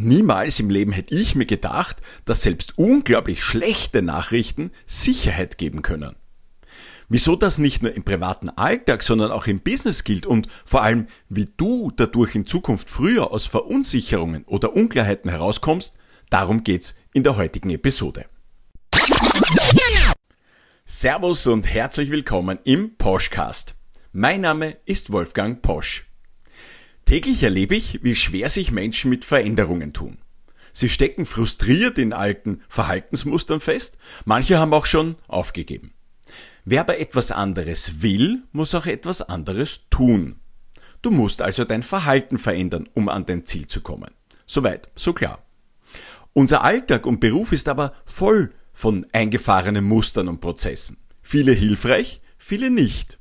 Niemals im Leben hätte ich mir gedacht, dass selbst unglaublich schlechte Nachrichten Sicherheit geben können. Wieso das nicht nur im privaten Alltag, sondern auch im Business gilt und vor allem, wie du dadurch in Zukunft früher aus Verunsicherungen oder Unklarheiten herauskommst, darum geht's in der heutigen Episode. Servus und herzlich willkommen im Poschcast. Mein Name ist Wolfgang Posch. Täglich erlebe ich, wie schwer sich Menschen mit Veränderungen tun. Sie stecken frustriert in alten Verhaltensmustern fest, manche haben auch schon aufgegeben. Wer aber etwas anderes will, muss auch etwas anderes tun. Du musst also dein Verhalten verändern, um an dein Ziel zu kommen. Soweit, so klar. Unser Alltag und Beruf ist aber voll von eingefahrenen Mustern und Prozessen. Viele hilfreich, viele nicht.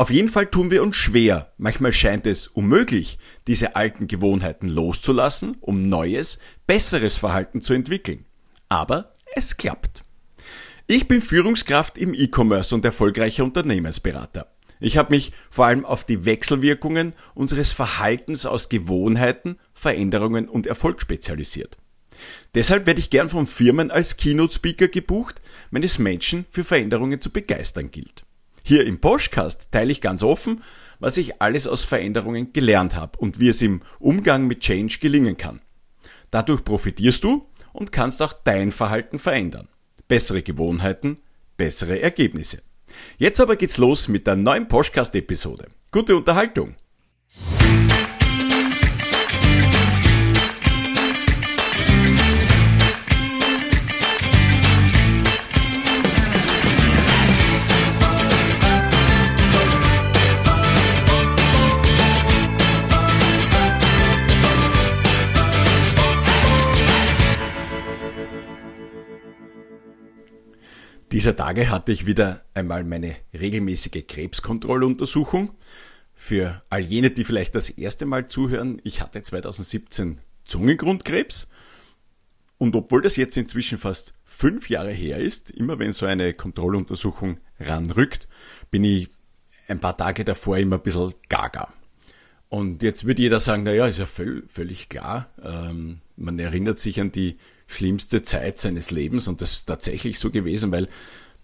Auf jeden Fall tun wir uns schwer, manchmal scheint es unmöglich, diese alten Gewohnheiten loszulassen, um neues, besseres Verhalten zu entwickeln. Aber es klappt. Ich bin Führungskraft im E-Commerce und erfolgreicher Unternehmensberater. Ich habe mich vor allem auf die Wechselwirkungen unseres Verhaltens aus Gewohnheiten, Veränderungen und Erfolg spezialisiert. Deshalb werde ich gern von Firmen als Keynote-Speaker gebucht, wenn es Menschen für Veränderungen zu begeistern gilt. Hier im Podcast teile ich ganz offen, was ich alles aus Veränderungen gelernt habe und wie es im Umgang mit Change gelingen kann. Dadurch profitierst du und kannst auch dein Verhalten verändern. Bessere Gewohnheiten, bessere Ergebnisse. Jetzt aber geht's los mit der neuen Podcast-Episode. Gute Unterhaltung! Dieser Tage hatte ich wieder einmal meine regelmäßige Krebskontrolluntersuchung. Für all jene, die vielleicht das erste Mal zuhören, ich hatte 2017 Zungengrundkrebs. Und obwohl das jetzt inzwischen fast fünf Jahre her ist, immer wenn so eine Kontrolluntersuchung ranrückt, bin ich ein paar Tage davor immer ein bisschen gaga. Und jetzt wird jeder sagen, naja, ist ja völlig klar. Ähm, man erinnert sich an die schlimmste Zeit seines Lebens und das ist tatsächlich so gewesen, weil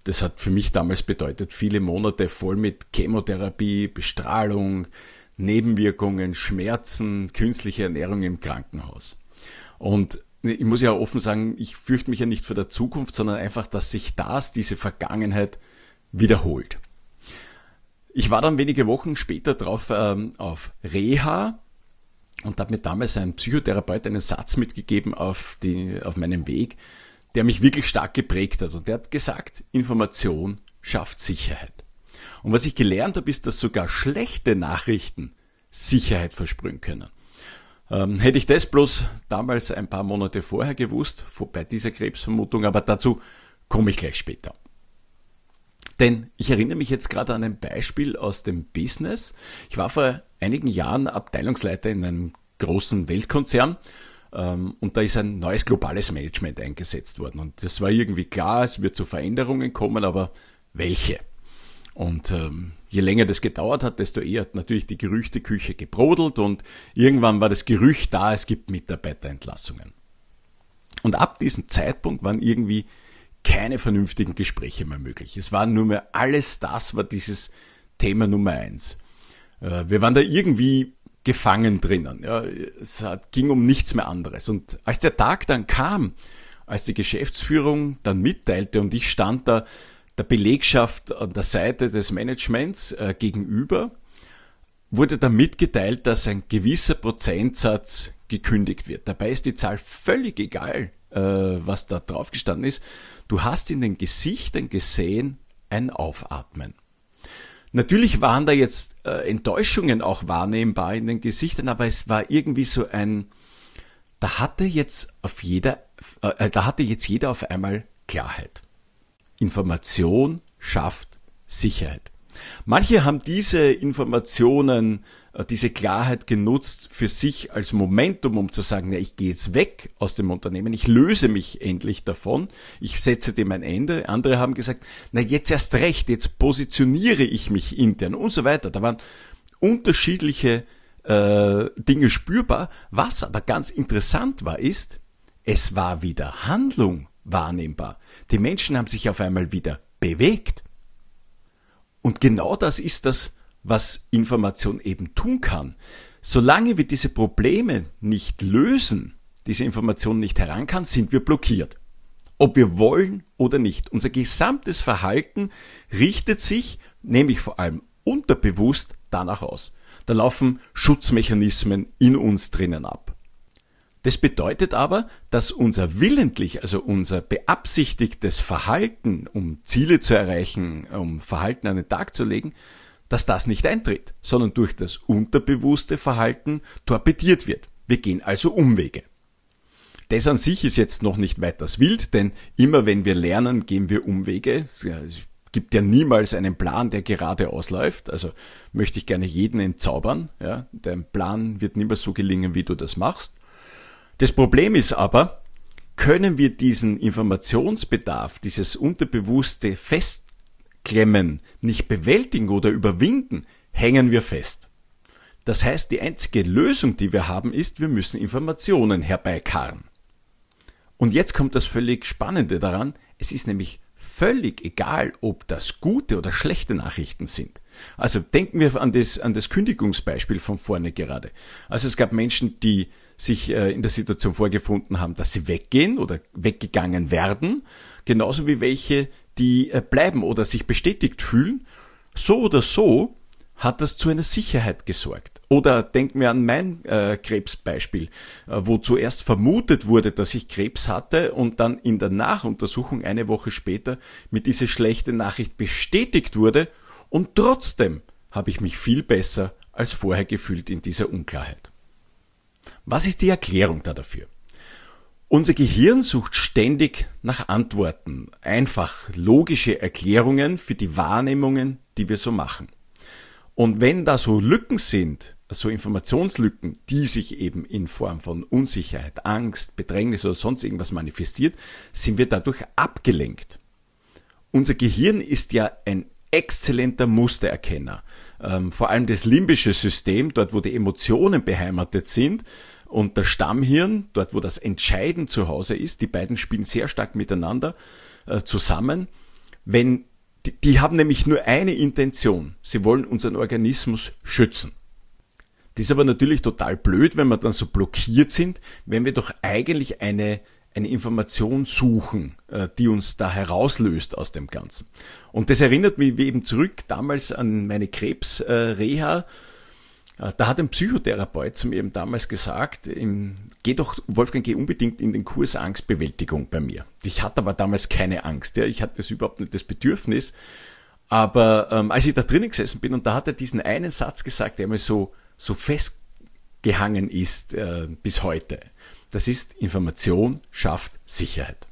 das hat für mich damals bedeutet, viele Monate voll mit Chemotherapie, Bestrahlung, Nebenwirkungen, Schmerzen, künstliche Ernährung im Krankenhaus. Und ich muss ja offen sagen, ich fürchte mich ja nicht vor der Zukunft, sondern einfach, dass sich das, diese Vergangenheit wiederholt. Ich war dann wenige Wochen später drauf ähm, auf Reha und da hat mir damals ein Psychotherapeut einen Satz mitgegeben auf, die, auf meinem Weg, der mich wirklich stark geprägt hat. Und der hat gesagt, Information schafft Sicherheit. Und was ich gelernt habe, ist, dass sogar schlechte Nachrichten Sicherheit versprühen können. Ähm, hätte ich das bloß damals ein paar Monate vorher gewusst, bei dieser Krebsvermutung, aber dazu komme ich gleich später. Denn ich erinnere mich jetzt gerade an ein Beispiel aus dem Business. Ich war vor einigen Jahren Abteilungsleiter in einem großen Weltkonzern ähm, und da ist ein neues globales Management eingesetzt worden. Und das war irgendwie klar, es wird zu Veränderungen kommen, aber welche? Und ähm, je länger das gedauert hat, desto eher hat natürlich die Gerüchteküche gebrodelt und irgendwann war das Gerücht da, es gibt Mitarbeiterentlassungen. Und ab diesem Zeitpunkt waren irgendwie keine vernünftigen Gespräche mehr möglich. Es war nur mehr alles das, war dieses Thema Nummer eins. Äh, wir waren da irgendwie gefangen drinnen. Es ging um nichts mehr anderes. Und als der Tag dann kam, als die Geschäftsführung dann mitteilte und ich stand da der Belegschaft an der Seite des Managements äh, gegenüber, wurde dann mitgeteilt, dass ein gewisser Prozentsatz gekündigt wird. Dabei ist die Zahl völlig egal, was da drauf gestanden ist. Du hast in den Gesichtern gesehen ein Aufatmen. Natürlich waren da jetzt äh, Enttäuschungen auch wahrnehmbar in den Gesichtern, aber es war irgendwie so ein, da hatte jetzt auf jeder, äh, da hatte jetzt jeder auf einmal Klarheit. Information schafft Sicherheit. Manche haben diese Informationen, äh, diese Klarheit genutzt für sich als Momentum, um zu sagen, ja, ich gehe jetzt weg aus dem Unternehmen, ich löse mich endlich davon, ich setze dem ein Ende. Andere haben gesagt, na jetzt erst recht, jetzt positioniere ich mich intern und so weiter. Da waren unterschiedliche äh, Dinge spürbar. Was aber ganz interessant war, ist, es war wieder Handlung wahrnehmbar. Die Menschen haben sich auf einmal wieder bewegt. Und genau das ist das, was Information eben tun kann. Solange wir diese Probleme nicht lösen, diese Information nicht heran kann, sind wir blockiert. Ob wir wollen oder nicht. Unser gesamtes Verhalten richtet sich, nämlich vor allem unterbewusst, danach aus. Da laufen Schutzmechanismen in uns drinnen ab. Das bedeutet aber, dass unser willentlich, also unser beabsichtigtes Verhalten, um Ziele zu erreichen, um Verhalten an den Tag zu legen, dass das nicht eintritt, sondern durch das unterbewusste Verhalten torpediert wird. Wir gehen also Umwege. Das an sich ist jetzt noch nicht weiters wild, denn immer wenn wir lernen, gehen wir Umwege. Es gibt ja niemals einen Plan, der gerade ausläuft. Also möchte ich gerne jeden entzaubern. Ja, dein Plan wird niemals so gelingen, wie du das machst. Das Problem ist aber, können wir diesen Informationsbedarf, dieses unterbewusste Festklemmen nicht bewältigen oder überwinden, hängen wir fest. Das heißt, die einzige Lösung, die wir haben, ist, wir müssen Informationen herbeikarren. Und jetzt kommt das völlig Spannende daran, es ist nämlich völlig egal, ob das gute oder schlechte Nachrichten sind. Also denken wir an das, an das Kündigungsbeispiel von vorne gerade. Also es gab Menschen, die sich äh, in der Situation vorgefunden haben, dass sie weggehen oder weggegangen werden, genauso wie welche, die äh, bleiben oder sich bestätigt fühlen. So oder so hat das zu einer Sicherheit gesorgt. Oder denken wir an mein äh, Krebsbeispiel, äh, wo zuerst vermutet wurde, dass ich Krebs hatte und dann in der Nachuntersuchung eine Woche später mit dieser schlechten Nachricht bestätigt wurde und trotzdem habe ich mich viel besser als vorher gefühlt in dieser Unklarheit. Was ist die Erklärung da dafür? Unser Gehirn sucht ständig nach Antworten, einfach logische Erklärungen für die Wahrnehmungen, die wir so machen. Und wenn da so Lücken sind, so Informationslücken, die sich eben in Form von Unsicherheit, Angst, Bedrängnis oder sonst irgendwas manifestiert, sind wir dadurch abgelenkt. Unser Gehirn ist ja ein exzellenter Mustererkenner. Ähm, vor allem das limbische System, dort wo die Emotionen beheimatet sind, und der Stammhirn, dort wo das Entscheiden zu Hause ist, die beiden spielen sehr stark miteinander äh, zusammen. Wenn die, die haben nämlich nur eine Intention. Sie wollen unseren Organismus schützen. Das ist aber natürlich total blöd, wenn wir dann so blockiert sind, wenn wir doch eigentlich eine, eine Information suchen, äh, die uns da herauslöst aus dem Ganzen. Und das erinnert mich eben zurück damals an meine Krebsreha. Äh, da hat ein Psychotherapeut zu mir eben damals gesagt, geh doch, Wolfgang, geh unbedingt in den Kurs Angstbewältigung bei mir. Ich hatte aber damals keine Angst, ja. ich hatte das überhaupt nicht das Bedürfnis. Aber ähm, als ich da drinnen gesessen bin und da hat er diesen einen Satz gesagt, der mir so, so festgehangen ist äh, bis heute. Das ist, Information schafft Sicherheit.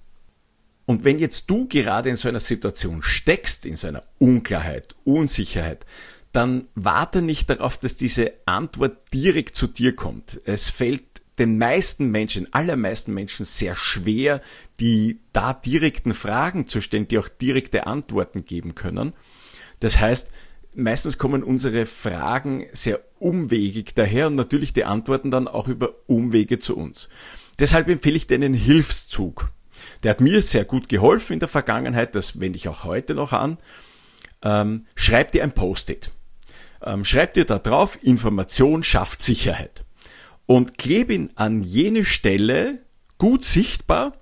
Und wenn jetzt du gerade in so einer Situation steckst, in so einer Unklarheit, Unsicherheit, dann warte nicht darauf, dass diese Antwort direkt zu dir kommt. Es fällt den meisten Menschen, allermeisten Menschen sehr schwer, die da direkten Fragen zu stellen, die auch direkte Antworten geben können. Das heißt, meistens kommen unsere Fragen sehr umwegig daher und natürlich die Antworten dann auch über Umwege zu uns. Deshalb empfehle ich dir einen Hilfszug. Der hat mir sehr gut geholfen in der Vergangenheit, das wende ich auch heute noch an. Ähm, schreib dir ein Post-it ähm, schreib dir da drauf, Information schafft Sicherheit. Und klebe ihn an jene Stelle gut sichtbar,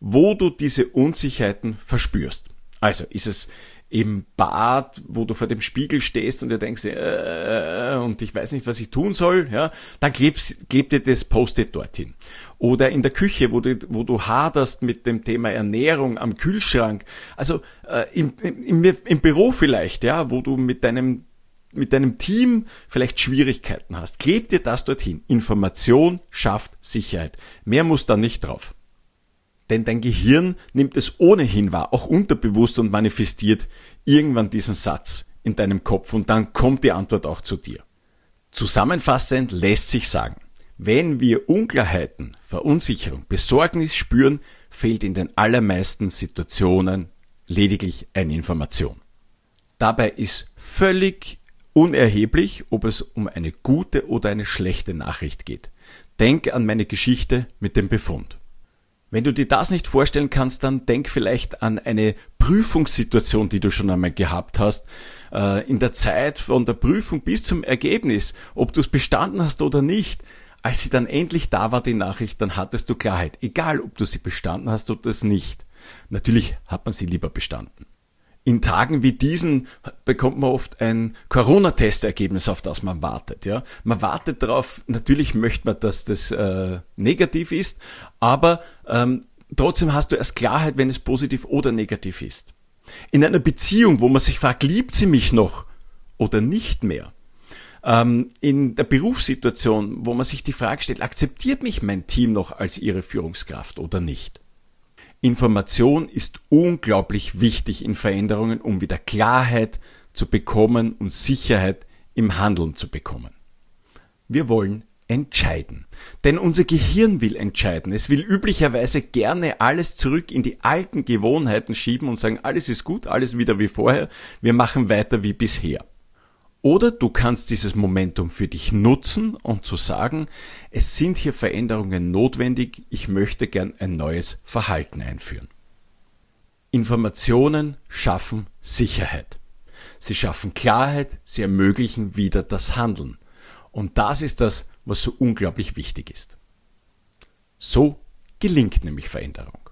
wo du diese Unsicherheiten verspürst. Also ist es im Bad, wo du vor dem Spiegel stehst und dir denkst, äh, und ich weiß nicht, was ich tun soll, ja, dann kleb dir das Post-it dorthin. Oder in der Küche, wo du, wo du haderst mit dem Thema Ernährung am Kühlschrank. Also äh, im, im, im Büro vielleicht, ja, wo du mit deinem mit deinem Team vielleicht Schwierigkeiten hast, kleb dir das dorthin. Information schafft Sicherheit. Mehr muss da nicht drauf. Denn dein Gehirn nimmt es ohnehin wahr, auch unterbewusst und manifestiert irgendwann diesen Satz in deinem Kopf und dann kommt die Antwort auch zu dir. Zusammenfassend lässt sich sagen, wenn wir Unklarheiten, Verunsicherung, Besorgnis spüren, fehlt in den allermeisten Situationen lediglich eine Information. Dabei ist völlig Unerheblich, ob es um eine gute oder eine schlechte Nachricht geht. Denk an meine Geschichte mit dem Befund. Wenn du dir das nicht vorstellen kannst, dann denk vielleicht an eine Prüfungssituation, die du schon einmal gehabt hast, äh, in der Zeit von der Prüfung bis zum Ergebnis, ob du es bestanden hast oder nicht. Als sie dann endlich da war, die Nachricht, dann hattest du Klarheit, egal ob du sie bestanden hast oder es nicht. Natürlich hat man sie lieber bestanden. In Tagen wie diesen bekommt man oft ein Corona-Testergebnis, auf das man wartet. Ja, man wartet darauf. Natürlich möchte man, dass das äh, negativ ist, aber ähm, trotzdem hast du erst Klarheit, wenn es positiv oder negativ ist. In einer Beziehung, wo man sich fragt, liebt sie mich noch oder nicht mehr? Ähm, in der Berufssituation, wo man sich die Frage stellt, akzeptiert mich mein Team noch als ihre Führungskraft oder nicht? Information ist unglaublich wichtig in Veränderungen, um wieder Klarheit zu bekommen und Sicherheit im Handeln zu bekommen. Wir wollen entscheiden. Denn unser Gehirn will entscheiden. Es will üblicherweise gerne alles zurück in die alten Gewohnheiten schieben und sagen, alles ist gut, alles wieder wie vorher, wir machen weiter wie bisher. Oder du kannst dieses Momentum für dich nutzen und zu sagen, es sind hier Veränderungen notwendig, ich möchte gern ein neues Verhalten einführen. Informationen schaffen Sicherheit. Sie schaffen Klarheit, sie ermöglichen wieder das Handeln. Und das ist das, was so unglaublich wichtig ist. So gelingt nämlich Veränderung.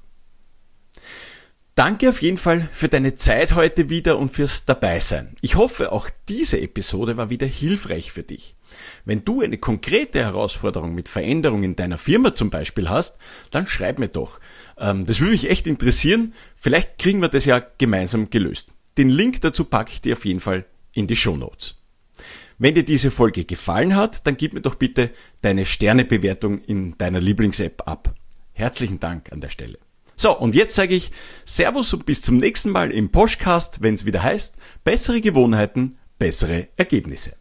Danke auf jeden Fall für deine Zeit heute wieder und fürs Dabeisein. Ich hoffe, auch diese Episode war wieder hilfreich für dich. Wenn du eine konkrete Herausforderung mit Veränderung in deiner Firma zum Beispiel hast, dann schreib mir doch. Ähm, das würde mich echt interessieren. Vielleicht kriegen wir das ja gemeinsam gelöst. Den Link dazu packe ich dir auf jeden Fall in die Show Notes. Wenn dir diese Folge gefallen hat, dann gib mir doch bitte deine Sternebewertung in deiner Lieblings-App ab. Herzlichen Dank an der Stelle. So, und jetzt sage ich Servus und bis zum nächsten Mal im Poschcast, wenn es wieder heißt, bessere Gewohnheiten, bessere Ergebnisse.